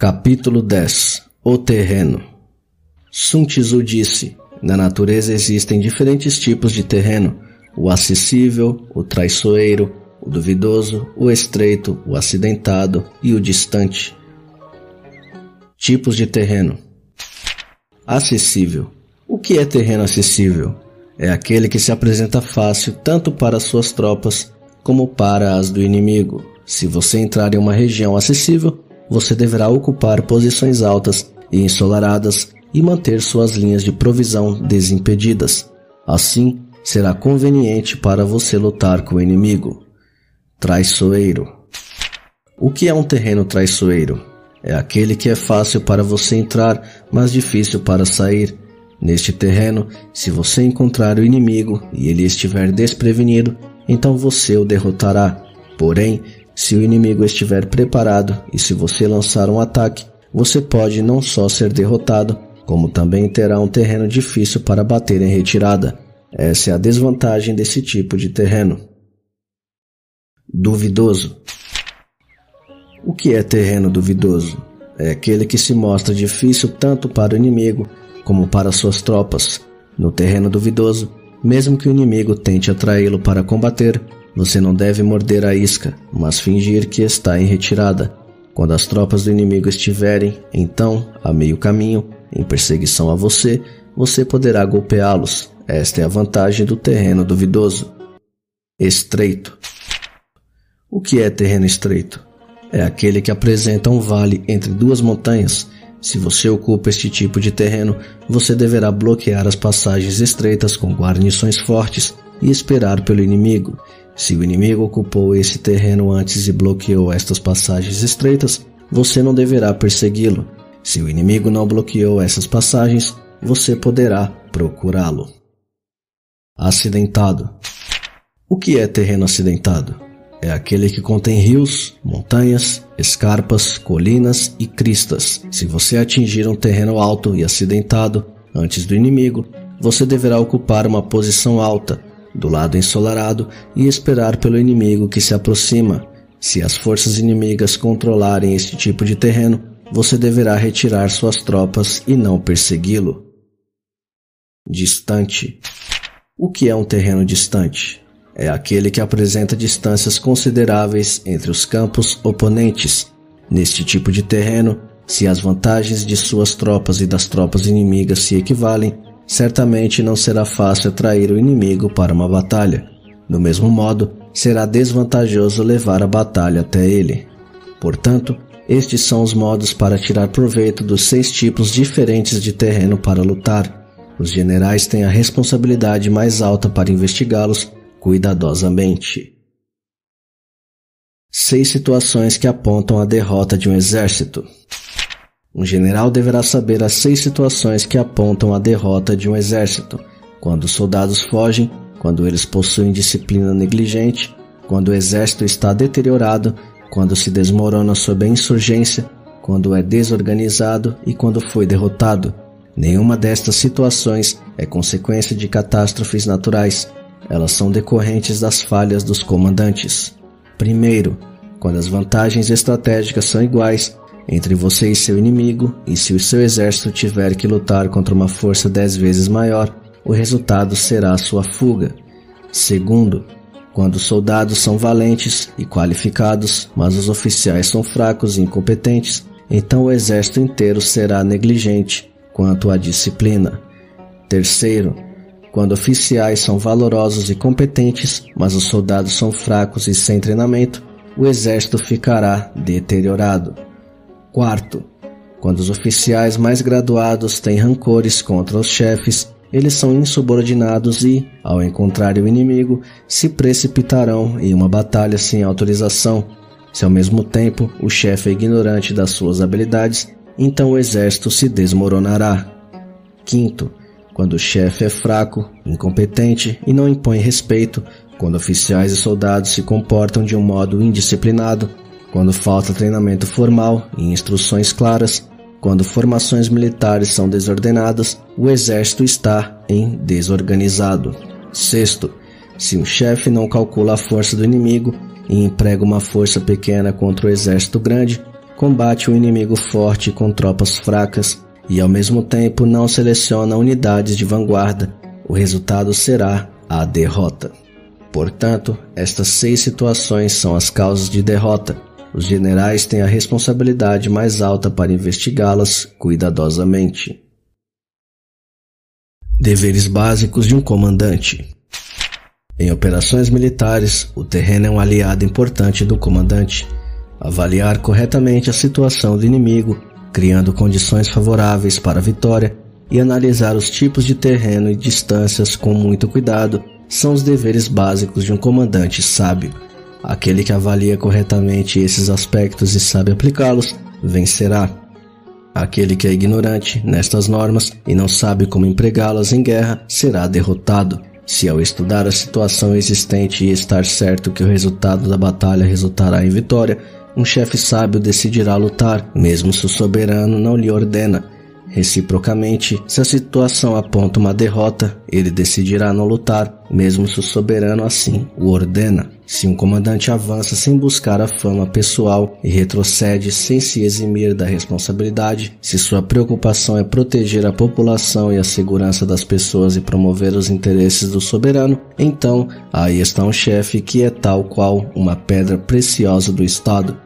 Capítulo 10 O terreno Sun Tzu disse: Na natureza existem diferentes tipos de terreno: o acessível, o traiçoeiro, o duvidoso, o estreito, o acidentado e o distante. Tipos de terreno: Acessível. O que é terreno acessível? É aquele que se apresenta fácil tanto para suas tropas como para as do inimigo. Se você entrar em uma região acessível, você deverá ocupar posições altas e ensolaradas e manter suas linhas de provisão desimpedidas. Assim, será conveniente para você lutar com o inimigo. Traiçoeiro. O que é um terreno traiçoeiro? É aquele que é fácil para você entrar, mas difícil para sair. Neste terreno, se você encontrar o inimigo e ele estiver desprevenido, então você o derrotará. Porém, se o inimigo estiver preparado e se você lançar um ataque, você pode não só ser derrotado, como também terá um terreno difícil para bater em retirada. Essa é a desvantagem desse tipo de terreno. Duvidoso. O que é terreno duvidoso? É aquele que se mostra difícil tanto para o inimigo como para suas tropas. No terreno duvidoso, mesmo que o inimigo tente atraí-lo para combater, você não deve morder a isca, mas fingir que está em retirada. Quando as tropas do inimigo estiverem, então, a meio caminho, em perseguição a você, você poderá golpeá-los. Esta é a vantagem do terreno duvidoso. Estreito. O que é terreno estreito? É aquele que apresenta um vale entre duas montanhas. Se você ocupa este tipo de terreno, você deverá bloquear as passagens estreitas com guarnições fortes e esperar pelo inimigo. Se o inimigo ocupou esse terreno antes e bloqueou estas passagens estreitas, você não deverá persegui-lo. Se o inimigo não bloqueou essas passagens, você poderá procurá-lo. Acidentado. O que é terreno acidentado? É aquele que contém rios, montanhas, escarpas, colinas e cristas. Se você atingir um terreno alto e acidentado antes do inimigo, você deverá ocupar uma posição alta do lado ensolarado e esperar pelo inimigo que se aproxima. Se as forças inimigas controlarem este tipo de terreno, você deverá retirar suas tropas e não persegui-lo. Distante. O que é um terreno distante? É aquele que apresenta distâncias consideráveis entre os campos oponentes. Neste tipo de terreno, se as vantagens de suas tropas e das tropas inimigas se equivalem, certamente não será fácil atrair o inimigo para uma batalha. Do mesmo modo, será desvantajoso levar a batalha até ele. Portanto, estes são os modos para tirar proveito dos seis tipos diferentes de terreno para lutar. Os generais têm a responsabilidade mais alta para investigá-los cuidadosamente. Seis situações que apontam a derrota de um exército. Um general deverá saber as seis situações que apontam a derrota de um exército: quando os soldados fogem, quando eles possuem disciplina negligente, quando o exército está deteriorado, quando se desmorona sob a insurgência, quando é desorganizado e quando foi derrotado. Nenhuma destas situações é consequência de catástrofes naturais, elas são decorrentes das falhas dos comandantes. Primeiro, quando as vantagens estratégicas são iguais, entre você e seu inimigo, e se o seu exército tiver que lutar contra uma força dez vezes maior, o resultado será sua fuga. Segundo, quando os soldados são valentes e qualificados, mas os oficiais são fracos e incompetentes, então o exército inteiro será negligente quanto à disciplina. Terceiro, quando oficiais são valorosos e competentes, mas os soldados são fracos e sem treinamento, o exército ficará deteriorado. Quarto, quando os oficiais mais graduados têm rancores contra os chefes, eles são insubordinados e, ao encontrar o inimigo, se precipitarão em uma batalha sem autorização. Se ao mesmo tempo o chefe é ignorante das suas habilidades, então o exército se desmoronará. Quinto, quando o chefe é fraco, incompetente e não impõe respeito, quando oficiais e soldados se comportam de um modo indisciplinado, quando falta treinamento formal e instruções claras, quando formações militares são desordenadas, o exército está em desorganizado. Sexto, se um chefe não calcula a força do inimigo e emprega uma força pequena contra o exército grande, combate o inimigo forte com tropas fracas e ao mesmo tempo não seleciona unidades de vanguarda, o resultado será a derrota. Portanto, estas seis situações são as causas de derrota. Os generais têm a responsabilidade mais alta para investigá-las cuidadosamente. Deveres básicos de um comandante. Em operações militares, o terreno é um aliado importante do comandante. Avaliar corretamente a situação do inimigo, criando condições favoráveis para a vitória, e analisar os tipos de terreno e distâncias com muito cuidado são os deveres básicos de um comandante sábio. Aquele que avalia corretamente esses aspectos e sabe aplicá-los, vencerá. Aquele que é ignorante nestas normas e não sabe como empregá-las em guerra será derrotado. Se ao estudar a situação existente e estar certo que o resultado da batalha resultará em vitória, um chefe sábio decidirá lutar, mesmo se o soberano não lhe ordena, Reciprocamente, se a situação aponta uma derrota, ele decidirá não lutar, mesmo se o soberano assim o ordena. Se um comandante avança sem buscar a fama pessoal e retrocede sem se eximir da responsabilidade, se sua preocupação é proteger a população e a segurança das pessoas e promover os interesses do soberano, então aí está um chefe que é tal qual uma pedra preciosa do Estado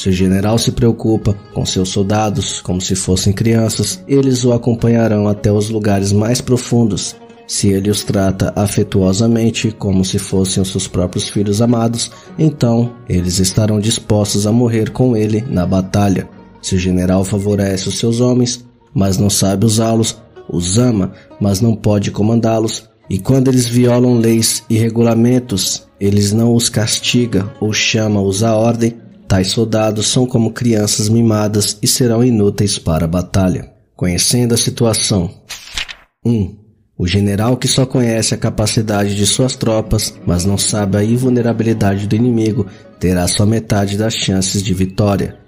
se o general se preocupa com seus soldados como se fossem crianças, eles o acompanharão até os lugares mais profundos. Se ele os trata afetuosamente como se fossem os seus próprios filhos amados, então eles estarão dispostos a morrer com ele na batalha. Se o general favorece os seus homens, mas não sabe usá-los, os ama, mas não pode comandá-los, e quando eles violam leis e regulamentos, eles não os castiga ou chama-os à ordem, Tais soldados são como crianças mimadas e serão inúteis para a batalha. Conhecendo a situação. 1. Um, o general que só conhece a capacidade de suas tropas, mas não sabe a invulnerabilidade do inimigo, terá só metade das chances de vitória.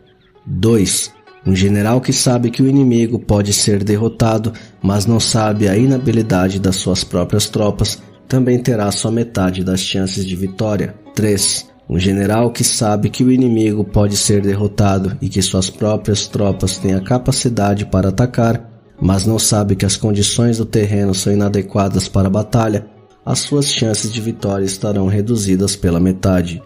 2. Um general que sabe que o inimigo pode ser derrotado, mas não sabe a inabilidade das suas próprias tropas, também terá só metade das chances de vitória. 3. Um general que sabe que o inimigo pode ser derrotado e que suas próprias tropas têm a capacidade para atacar, mas não sabe que as condições do terreno são inadequadas para a batalha, as suas chances de vitória estarão reduzidas pela metade.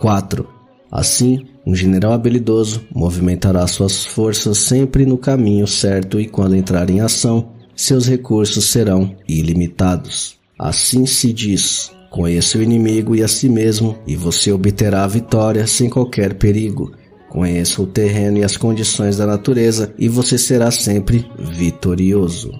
4. Assim, um general habilidoso movimentará suas forças sempre no caminho certo e quando entrar em ação, seus recursos serão ilimitados. Assim se diz: Conheça o inimigo e a si mesmo, e você obterá a vitória sem qualquer perigo. Conheça o terreno e as condições da natureza, e você será sempre vitorioso.